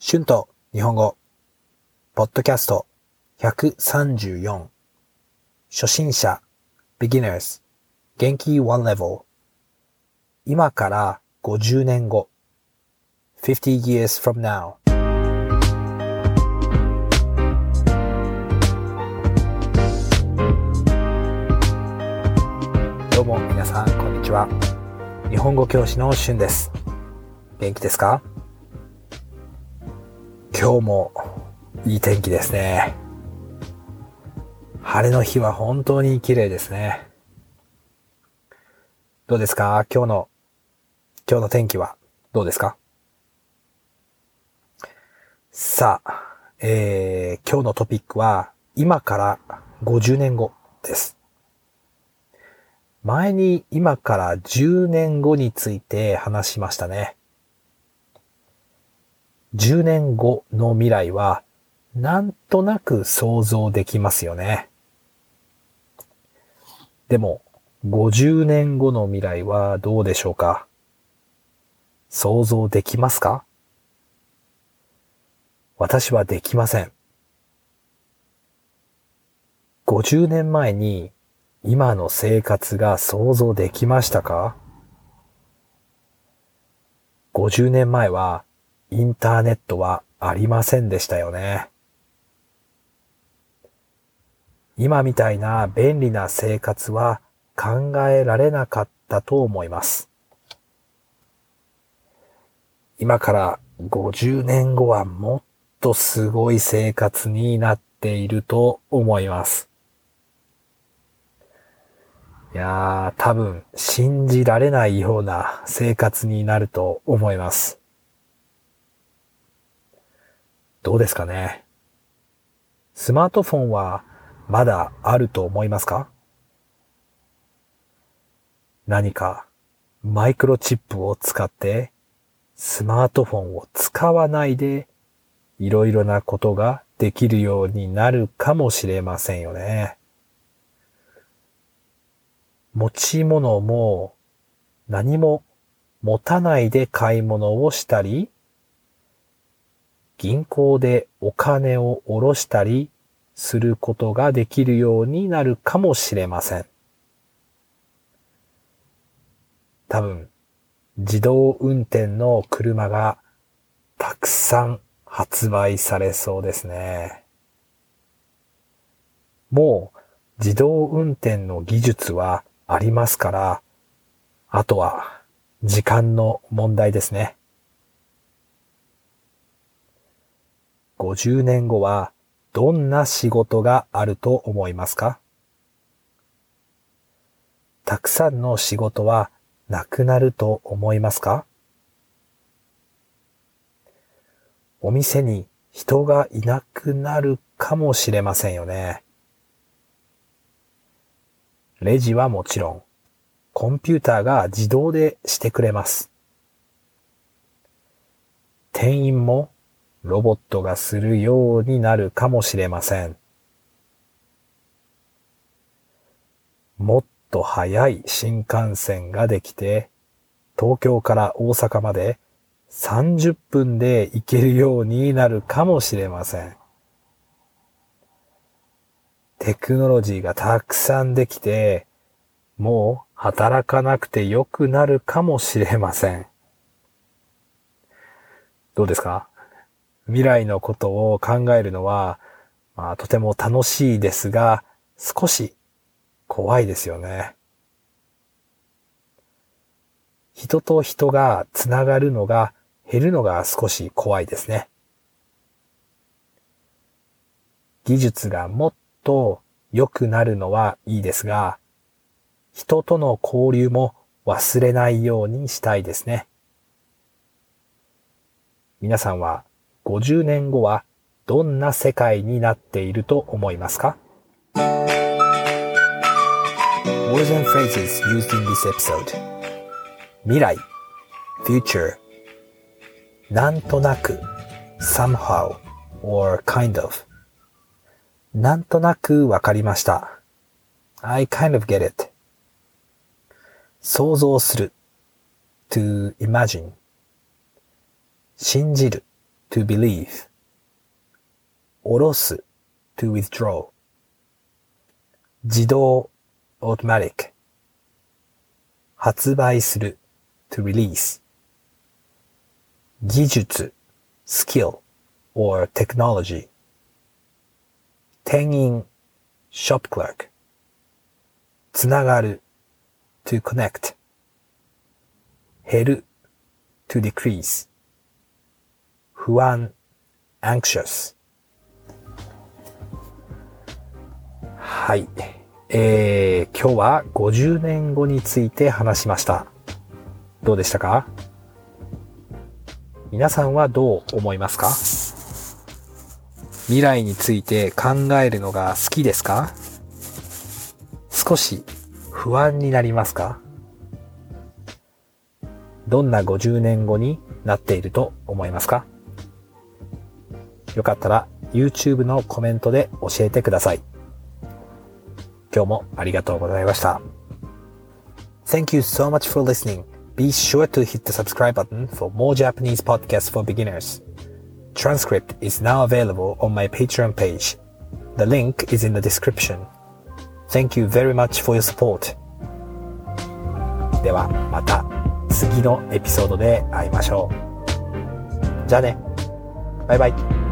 春と日本語、ポッドキャスト。134初心者。beginners 元気。one level 今から50年後。50 years from now どうも皆さんこんにちは。日本語教師の春です。元気ですか？今日もいい天気ですね。晴れの日は本当に綺麗ですね。どうですか？今日の、今日の天気はどうですか？さあ、えー、今日のトピックは今から50年後です。前に今から10年後について話しましたね。10年後の未来は、なんとなく想像できますよね。でも、50年後の未来はどうでしょうか？想像できますか？私はできません。50年前に今の生活が想像できましたか ?50 年前はインターネットはありませんでしたよね。今みたいな便利な生活は考えられなかったと思います。今から50年後はもっとすごい生活になっていると思います。いやー、多分信じられないような生活になると思います。どうですかね？スマートフォンはまだあると思いますか？何かマイクロチップを使ってスマートフォンを使わないでいろいろなことができるようになるかもしれませんよね。持ち物も何も持たないで買い物をしたり、銀行でお金を下ろしたりすることができるようになるかもしれません。多分、自動運転の車がたくさん発売されそうですね。もう自動運転の技術はありますから、あとは時間の問題ですね。50年後はどんな仕事があると思いますか？たくさんの仕事はなくなると思いますか？お店に人がいなくなるかもしれませんよね。レジはもちろん、コンピューターが自動でしてくれます。店員もロボットがするようになるかもしれません。もっと速い新幹線ができて、東京から大阪まで30分で行けるようになるかもしれません。テクノロジーがたくさんできて、もう働かなくてよくなるかもしれません。どうですか？未来のことを考えるのは、まあ、とても楽しいですが、少し怖いですよね。人と人がつながるのが減るのが少し怖いですね。技術がもっと良くなるのはいいですが、人との交流も忘れないようにしたいですね。皆さんは50年後はどんな世界になっていると思いますか Words and phrases used in this episode 未来 future なんとなく somehow or kind of なんとなくわかりました I kind of get it 想像する to imagine 信じる to believe 下ろす to withdraw 自動 automatic 発売する to release 技術 skill or technology 店員 shop clerk つながる to connect 減る to decrease 不安 anxious はい。えー、今日は50年後について話しました。どうでしたか？皆さんはどう思いますか？未来について考えるのが好きですか？少し不安になりますか？どんな50年後になっていると思いますか？よかったら YouTube のコメントで教えてください。今日もありがとうございました。Thank you so much for listening. Be sure to hit the subscribe button for more Japanese podcasts for beginners. Transcript is now available on my Patreon page. The link is in the description. Thank you very much for your support. ではまた次のエピソードで会いましょう。じゃあね。バイバイ。